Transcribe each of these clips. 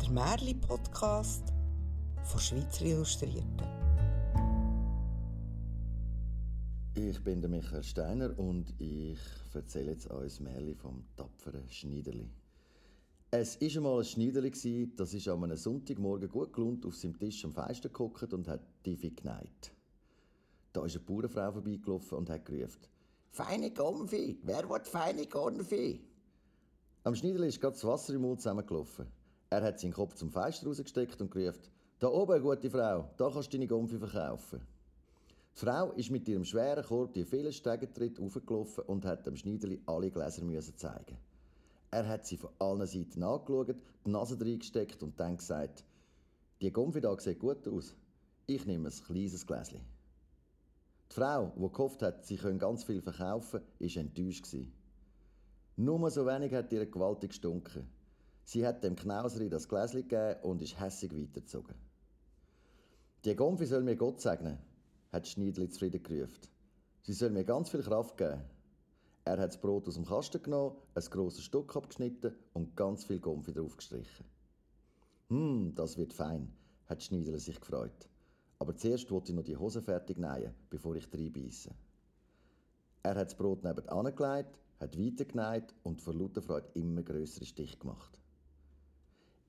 der Märli-Podcast von Schweizer Illustrierten. Ich bin der Michael Steiner und ich erzähle jetzt euch Märli vom tapferen Schneiderli. Es war einmal ein Schneiderli, das ist an einem Sonntagmorgen gut gelohnt auf seinem Tisch am Fenster geguckt und hat Tiefel geneigt. Da ist eine Bauernfrau vorbeigelaufen und hat gerufen, «Feine Gomfi! Wer will feine Gomfi?» Am Schneiderli ist gerade das Wasser im Mund zusammengelaufen. Er hat seinen Kopf zum Fenster rausgesteckt und gerufen, «Da oben, gute Frau, da kannst du deine Gomfi verkaufen.» Die Frau ist mit ihrem schweren Korb die vielen Stegentritte aufgelaufen und hat dem Schneiderli alle Gläser zeigen er hat sie von allen Seiten angeschaut, die Nase reingesteckt und dann gesagt, die Gumpfi da sieht gut aus. Ich nehme ein kleines Gläschen. Die Frau, die gehofft hat, sie können ganz viel verkaufen, war enttäuscht. Nur so wenig hat ihr gewaltig gestunken. Sie hat dem Knauseri das Gläschen gegeben und ist hässig weitergezogen. Die Gumpfi soll mir Gott segnen, hat Schneidli zufrieden gerufen. Sie soll mir ganz viel Kraft geben. Er hat das Brot aus dem Kasten genommen, ein grosses Stück abgeschnitten und ganz viel Gumpfi draufgestrichen. Hm, das wird fein, hat Schneiderle sich gefreut. Aber zuerst wollte ich noch die Hose fertig nähen, bevor ich reinbeisse. Er hat das Brot nebenan gelegt, hat weitergenäht und vor lauter Freude immer größere Stich gemacht.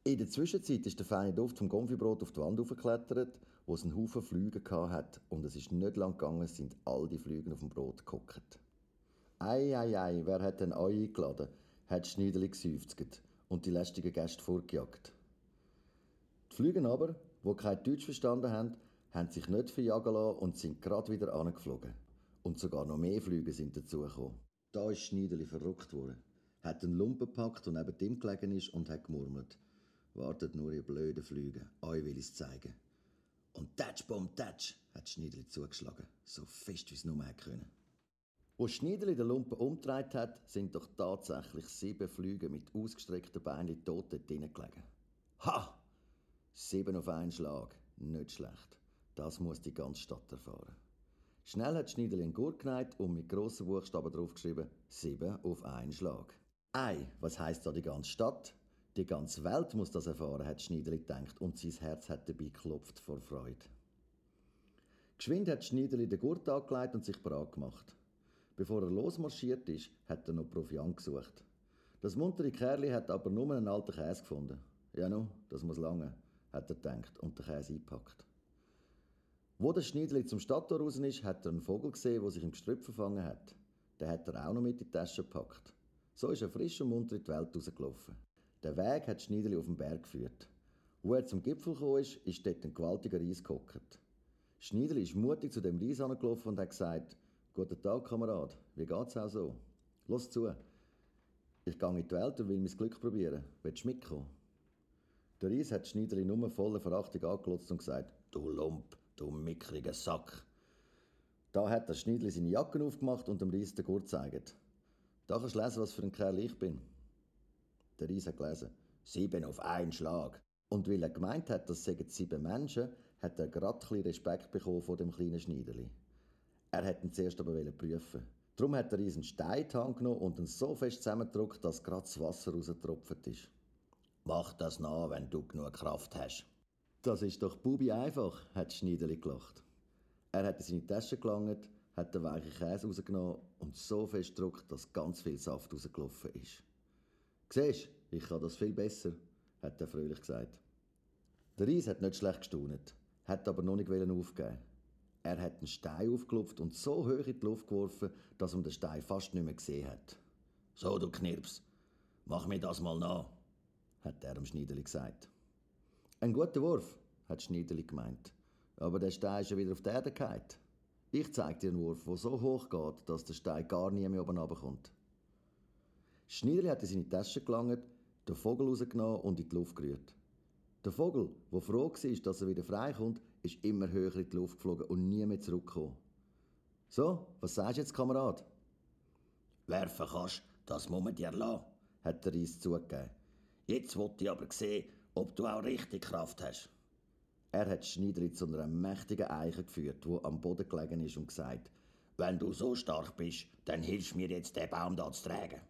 In der Zwischenzeit ist der feine Duft vom Gonfibrot auf die Wand aufgeklettert, wo es einen Haufen Flüge hat und es ist nicht lang gegangen, sind all die Flüge auf dem Brot gekocht. Ei, ei, ei, wer hat denn euch eingeladen? hat Schneiderli geseufzt und die lästigen Gäste vorgejagt. Die Flüge aber, wo kein Deutsch verstanden haben, haben sich nicht verjagen lassen und sind gerade wieder angeflogen. Und sogar noch mehr Flüge sind dazugekommen. Da ist Schneiderli verrückt worden, hat einen Lumpen gepackt und neben dem gelegen ist und hat gemurmelt. Wartet nur, ihr blöden Flüge, euch will ich's zeigen. Und tatsch, bom, tatsch, hat Schneiderli zugeschlagen, so fest wie es nur können. Wo Schniedeli den Lumpen umgedreht hat, sind doch tatsächlich sieben Flüge mit ausgestreckten Beinen tot dort gelegen. Ha! Sieben auf einen Schlag. Nicht schlecht. Das muss die ganze Stadt erfahren. Schnell hat Schniedeli einen Gurt geneigt und mit grossen Buchstaben draufgeschrieben: Sieben auf einen Schlag. Ei, was heisst da die ganze Stadt? Die ganze Welt muss das erfahren, hat Schniedeli gedacht und sein Herz hat dabei geklopft vor Freude. Geschwind hat Schniedeli den Gurt angelegt und sich bereit gemacht. Bevor er losmarschiert ist, hat er noch Proviant gesucht. Das muntere Kerli hat aber nur einen alten Käse gefunden. Ja, nu, das muss lange, hat er gedacht und den Käse eingepackt. Wo der Schneidli zum Stadttor raus ist, hat er einen Vogel gesehen, der sich im Gestrüpp verfangen hat. Den hat er auch noch mit in die Tasche gepackt. So ist er frisch und munter in die Welt rausgelaufen. Der Weg hat Schneidli auf den Berg geführt. Wo er zum Gipfel gekommen ist, ist dort ein gewaltiger Reis gehockt. Schneidli ist mutig zu dem Reis angelaufen und hat gesagt, Guten Tag, Kamerad. Wie geht's auch so? Los zu. Ich gehe in die Welt und will mein Glück probieren. Willst du mitkommen? Der Reis hat Schneiderli nur voller Verachtung angelotzt und gesagt, du Lump, du mickriger Sack. Da hat der Schneiderli seine Jacken aufgemacht und dem Reis den Gurt gezeigt. Da kannst du lesen, was für ein Kerl ich bin. Der Reis hat gelesen, sieben auf einen Schlag. Und weil er gemeint hat, das seien sieben Menschen, hat er gerade ein Respekt bekommen vor dem kleinen Schneiderli. Er hätte ihn zuerst aber prüfen Darum hat er einen Stein genommen und ihn so fest zusammengedrückt, dass gerade das Wasser rausgetropft ist. Mach das nach, wenn du genug Kraft hast. Das ist doch Bubi einfach, hat Schneiderli gelacht. Er hat in seine Tasche gelangt, hat den weichen Käse rausgenommen und so fest gedrückt, dass ganz viel Saft rausgelaufen ist. Siehst, ich kann das viel besser, hat er fröhlich gesagt. Der Reis hat nicht schlecht gestaunet, hat aber noch nicht aufgeben er hat einen Stein aufgelupft und so hoch in die Luft geworfen, dass man den Stein fast nicht mehr gesehen hat. So, du Knirps, mach mir das mal nach, hat er dem Schneiderli gesagt. Ein guter Wurf, hat Schneiderli gemeint. Aber der Stein ist ja wieder auf die Erde gefallen. Ich zeig dir einen Wurf, der so hoch geht, dass der Stein gar nie mehr oben runterkommt. Schneiderli hat in seine Tasche gelangt, den Vogel rausgenommen und in die Luft gerührt. Der Vogel, der froh war, dass er wieder freikommt, ist immer höher in die Luft geflogen und nie mehr zurückgekommen. So, was sagst du jetzt, Kamerad? Werfen kannst, das muss man dir lassen, hat der Reis zugegeben. Jetzt wollte ich aber sehen, ob du auch richtig Kraft hast. Er hat Schneiderli zu einer mächtigen Eiche geführt, wo am Boden gelegen ist und gesagt, wenn du so stark bist, dann hilfst mir jetzt, den Baum da zu tragen.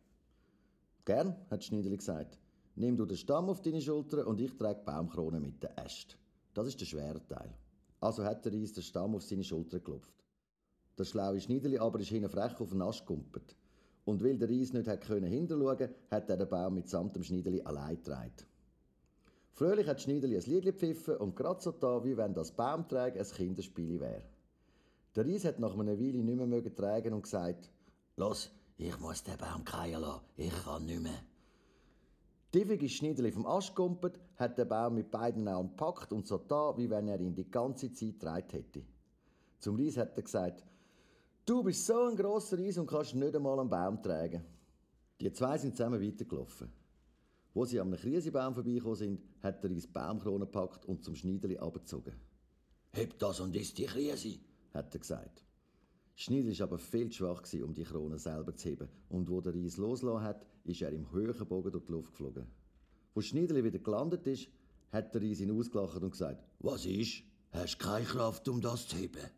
Gern, hat Schneiderli gesagt. Nimm du den Stamm auf deine Schulter und ich trage Baumkrone mit den Ästen. Das ist der schwere Teil. Also hat der Reis den Stamm auf seine Schulter geklopft. Der schlaue Schneideli aber ist hinten frech auf den Ast gumpet. Und weil der Reis nicht hat können hinterschauen, hat er den Baum mitsamt dem Schneideli allein getragen. Fröhlich hat Schneideli ein Lied gepfiffen und gerade so da, wie wenn das Baumtragen ein Kinderspiel wäre. Der Reis hat nach einer Weile nicht mehr tragen und gesagt, Los, ich muss den Baum kreien lassen, ich kann nicht mehr. Tiefig ist Schneideli vom Ast gumpet, hat den Baum mit beiden Augen gepackt und so da, wie wenn er ihn die ganze Zeit getragen hätte. Zum Reis hat er gesagt, Du bist so ein grosser Reis und kannst nicht einmal einen Baum tragen. Die zwei sind zusammen weitergelaufen. Wo sie am Krisebaum vorbeigekommen sind, hat der Reis Baumkrone gepackt und zum Schneideli abgezogen. Heb das und ist die Krise, hat er gesagt. Schneideli war aber viel zu schwach, um die Krone selber zu heben. Und wo der Reis losgelassen hat, ist er im höheren Bogen durch die Luft geflogen. Wo Schneideli wieder gelandet ist, hat der Reis ihn ausgelacht und gesagt, Was ist? Hast keine Kraft, um das zu heben?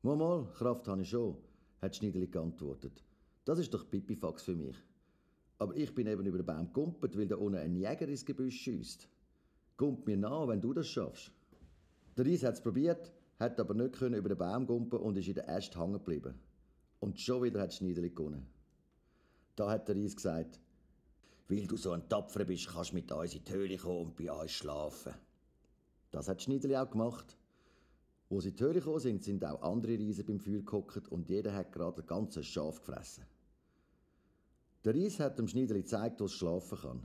Mal, mal, Kraft habe ich schon, hat Schneideli geantwortet. Das ist doch Pipifax für mich. Aber ich bin eben über den Baum gumpet, weil da unten ein Jäger ins Gebüsch schießt. Gump mir nach, wenn du das schaffst. Der Reis hat es probiert, hat aber nicht können über den Baum gumpen und ist in der Äste hängen geblieben. Und schon wieder hat Schneideli gewonnen. Da hat der Reis gesagt, weil du so ein Tapfer bist, kannst du mit uns in die Höhle kommen und bei uns schlafen. Das hat Schneideli auch gemacht. Wo sie in die Höhle gekommen sind, sind auch andere Riesen beim Feuer gehockt und jeder hat gerade ein ganzes Schaf gefressen. Der Reis hat dem Schneideli gezeigt, wo es schlafen kann.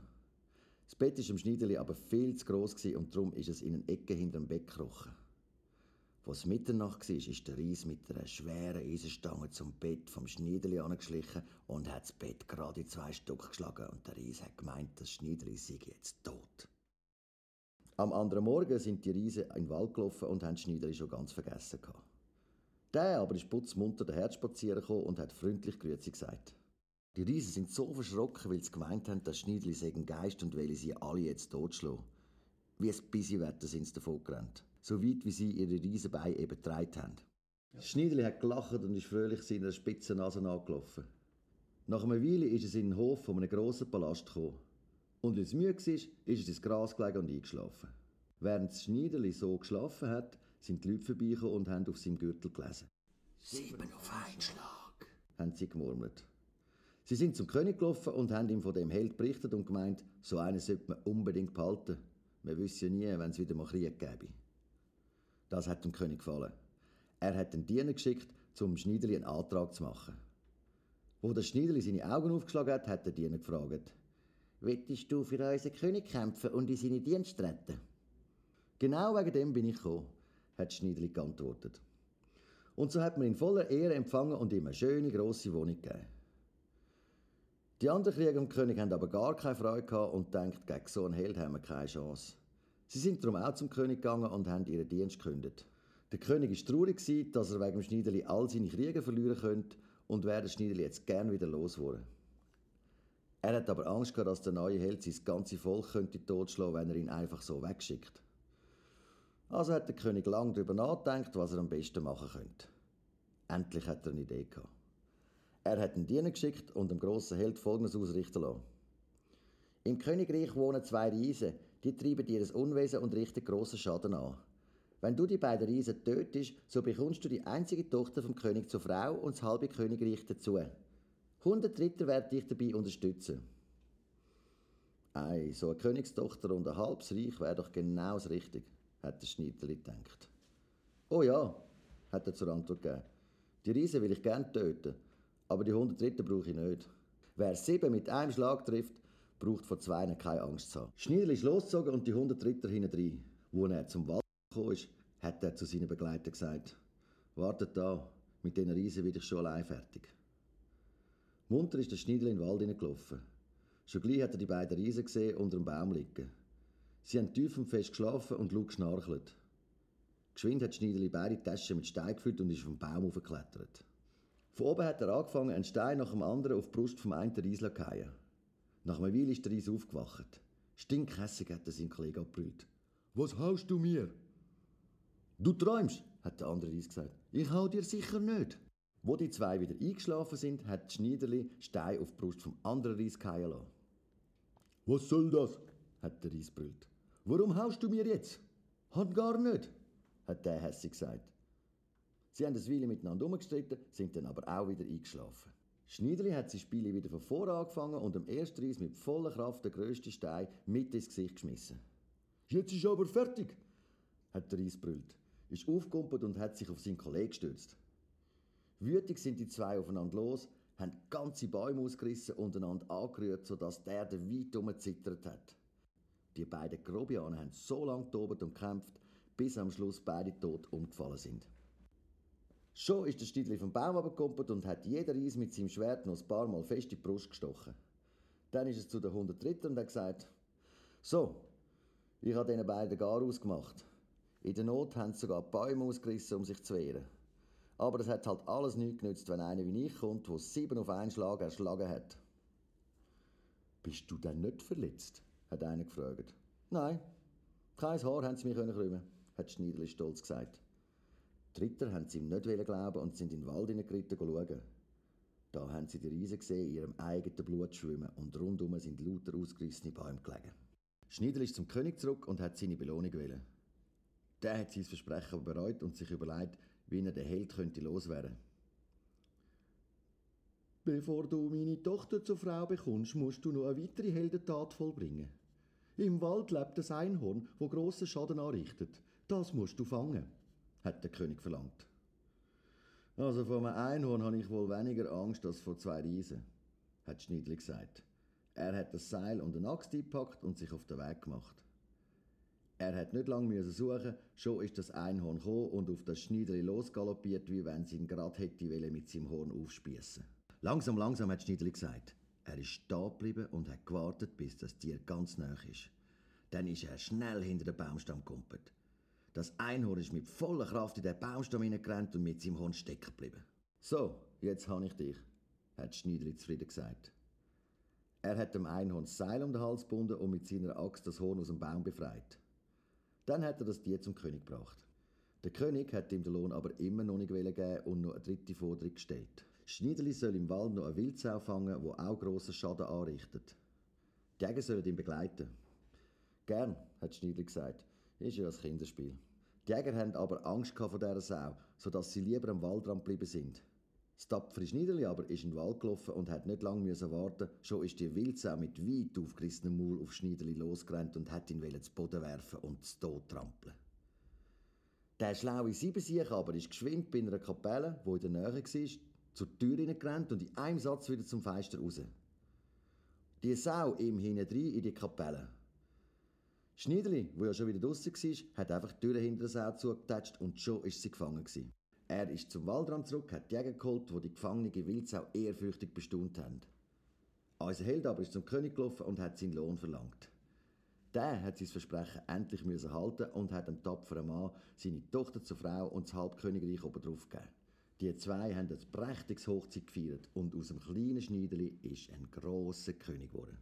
Das Bett war dem Schneideli aber viel zu gross und darum ist es in eine Ecke hinter dem Bett gekrochen. Als Mitternacht war, ist der Reis mit einer schweren Eisenstange zum Bett vom Schneideli angeschlichen und hat das Bett gerade in zwei Stück geschlagen und der Reis hat gemeint, das Schneideli sei jetzt tot. Am anderen Morgen sind die Riesen in den Wald gelaufen und haben Schneideli schon ganz vergessen. Der aber ist putzmunter daher spazieren gekommen und hat freundlich Grüezi gesagt. Die Riesen sind so verschrocken, weil sie gemeint haben, dass Schneideli sei ein Geist und will sie alle jetzt totschlagen. Wie ein Bisiwetter sind sie davon gerannt. So weit, wie sie ihre Riesenbeine eben getragen haben. Schneideli hat gelacht und ist fröhlich seiner spitzen Nase angelaufen. Nach einer Weile ist es in den Hof von einem grossen Palast gekommen. Und weil es müde war, ist es ins Gras gelegen und eingeschlafen. Während das Schneiderli so geschlafen hat, sind die Leute vorbeigekommen und haben auf seinem Gürtel gelesen. Sieben auf einen Schlag, haben sie gemurmelt. Sie sind zum König gelaufen und haben ihm von dem Held berichtet und gemeint, so einen sollte man unbedingt behalten. Man wüsste ja nie, wenn es wieder mal Krieg gäbe. Das hat dem König gefallen. Er hat den Diener geschickt, zum Schneiderli einen Antrag zu machen. Wo der Schneiderli seine Augen aufgeschlagen hat, hat der Diener gefragt, Wettest du für unseren König kämpfen und in seine Dienste treten? Genau wegen dem bin ich gekommen, hat Schneidli geantwortet. Und so hat man ihn voller Ehre empfangen und ihm eine schöne, grosse Wohnung gegeben. Die anderen Krieger und König haben aber gar keine Freude gehabt und denkt, gegen so einen Held haben wir keine Chance. Sie sind darum auch zum König gegangen und haben ihren Dienst gekündigt. Der König war traurig, dass er wegen dem Schneiderli all seine Krieger verlieren könnte und wäre der Schneiderli jetzt gern wieder losgeworden. Er hat aber Angst gehabt, dass der neue Held sein ganze Volk könnte totschlagen, wenn er ihn einfach so wegschickt. Also hat der König lange darüber nachgedacht, was er am besten machen könnte. Endlich hat er eine Idee gehabt. Er hat einen Diener geschickt und dem grossen Held Folgendes ausrichten lassen. Im Königreich wohnen zwei Riesen, die treiben dir Unwesen und richten grossen Schaden an. Wenn du die beiden Riesen tötest, so bekommst du die einzige Tochter vom König zur Frau und das halbe Königreich dazu. 100 Ritter werden dich dabei unterstützen. Ei, so eine Königstochter und ein halbes Reich wäre doch genau das Richtige, hat der Schneiderli gedacht. Oh ja, hat er zur Antwort gegeben. Die Riesen will ich gern töten, aber die 100 Ritter brauche ich nicht. Wer sieben mit einem Schlag trifft, braucht vor zwei keine Angst zu haben. Schneiderli ist losgezogen und die 100 Ritter hinein. Wo er zum Wald gekommen ist, hat er zu seinen Begleitern gesagt: Wartet da, mit diesen Riesen bin ich schon allein fertig. Munter ist der Schneidel in den Wald hineingelaufen. Schon gleich hat er die beiden Riesen gesehen unter dem Baum liegen. Sie haben tief und fest geschlafen und laut geschnarchelt. Geschwind hat Schneideli beide Taschen mit Stein gefüllt und ist vom Baum aufgeklettert. Von oben hat er angefangen, einen Stein nach dem anderen auf die Brust vom einen Riesler zu fallen. Nach einer Weile ist der Ries aufgewacht. Stinkhässig hat er seinen Kollegen abgebrüllt. Was haust du mir? Du träumst, hat der andere Ries gesagt. Ich hau dir sicher nicht. Wo die zwei wieder eingeschlafen sind, hat Schneiderli Stein auf die Brust vom anderen Reis fallen. Was soll das? hat der Reis brüllt. Warum haust du mir jetzt? Hat gar nicht, hat der hässig gesagt. Sie haben das Weile miteinander umgestritten, sind dann aber auch wieder eingeschlafen. Schneidli hat sein Spiel wieder von vorne angefangen und am ersten Reis mit voller Kraft den grössten Stein mit ins Gesicht geschmissen. Jetzt ist aber fertig, hat der Reis brüllt, ist aufgekumpelt und hat sich auf seinen Kollegen gestürzt. Wütig sind die zwei aufeinander los, haben ganze Bäume ausgerissen und einander angerührt, sodass der der weit umgezittert hat. Die beiden Grobianen haben so lange tobt und gekämpft, bis am Schluss beide tot umgefallen sind. Schon ist der Stidli vom Baum abgekumpelt und hat jeder Reis mit seinem Schwert noch ein paar Mal fest in die Brust gestochen. Dann ist es zu den 103. und hat gesagt, so, ich habe diesen beiden gar ausgemacht. In der Not haben sie sogar Bäume ausgerissen, um sich zu wehren. Aber es hat halt alles nichts genützt, wenn einer wie ich kommt, der sieben auf einen Schlag erschlagen hat. Bist du denn nicht verletzt? hat einer gefragt. Nein, kein Haar haben sie mir krümmen hat Schneiderli stolz gesagt. Die Ritter haben sie ihm nicht glauben und sind in den Wald hineingeritten schauen. Da haben sie die Riesen gesehen, in ihrem eigenen Blut schwimmen und rundum sind lauter ausgerissene Bäume gelegen. Schneiderli ist zum König zurück und hat seine Belohnung wählen. Der hat sein Versprechen bereut und sich überlegt, wie er den Held könnte loswerden. Bevor du meine Tochter zur Frau bekommst, musst du noch eine weitere Heldentat vollbringen. Im Wald lebt ein Einhorn, wo grossen Schaden anrichtet. Das musst du fangen, hat der König verlangt. Also vor einem Einhorn habe ich wohl weniger Angst als vor zwei Riesen, hat Schneidli gesagt. Er hat das Seil und eine Axt eingepackt und sich auf den Weg gemacht. Er hat nicht lange suchen, schon ist das Einhorn gekommen und auf das Schneidli losgaloppiert, wie wenn sie ihn gerade hätte mit seinem Horn aufspießen. Langsam, langsam hat Schneidli gesagt. Er ist stehen geblieben und hat gewartet, bis das Tier ganz nah ist. Dann ist er schnell hinter den Baumstamm gekumpelt. Das Einhorn ist mit voller Kraft in den Baumstamm hineingerannt und mit seinem Horn stecken geblieben. So, jetzt habe ich dich, hat Schneidli zufrieden gesagt. Er hat dem Einhorn das Seil um den Hals gebunden und mit seiner Axt das Horn aus dem Baum befreit. Dann hat er das Tier zum König gebracht. Der König hat ihm den Lohn aber immer noch nicht geben und noch eine dritte Forderung gestellt. Schneideli soll im Wald noch eine Wildsau fangen, wo auch grossen Schaden anrichtet. Die Jäger sollen ihn begleiten. Gern, hat Schneidli gesagt. Ist ja ein Kinderspiel. Die Jäger haben aber Angst vor dieser Sau, sodass sie lieber am Waldrand geblieben sind. Das tapfere Schneideli aber ist in den Wald gelaufen und hat nicht lange warten Schon ist die Wildsau mit weit aufgerissenem Maul auf Schneideli losgerannt und hat ihn zu Boden werfen und zu Tod trampeln. Der schlaue Siebensiech aber ist geschwind bei einer Kapelle, wo in der Nähe war, zur Tür hineingerannt und in einem Satz wieder zum Fenster raus. Die Sau ihm hinein in die Kapelle. Schneidli, wo ja schon wieder draussen war, hat einfach die Tür hinter der Sau zugetatscht und schon ist sie gefangen gewesen. Er ist zum Waldrand zurück, hat die Jäger geholt, wo die gefangene Wildsau ehrfürchtig bestaunt haben. Unser Held aber ist zum König gelaufen und hat seinen Lohn verlangt. Der hat sein Versprechen endlich müssen halten und hat einem tapferen Mann seine Tochter zur Frau und das Halbkönigreich obendrauf gegeben. Die zwei haben ein prächtiges Hochzeit gefeiert und aus dem kleinen Schneiderli ist ein grosser König geworden.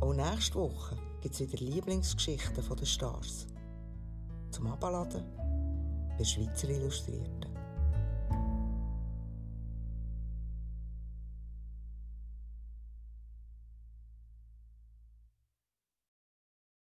Auch nächste Woche gibt es wieder Lieblingsgeschichten der Stars. Zum Abladen bei Schweizer Illustrierten.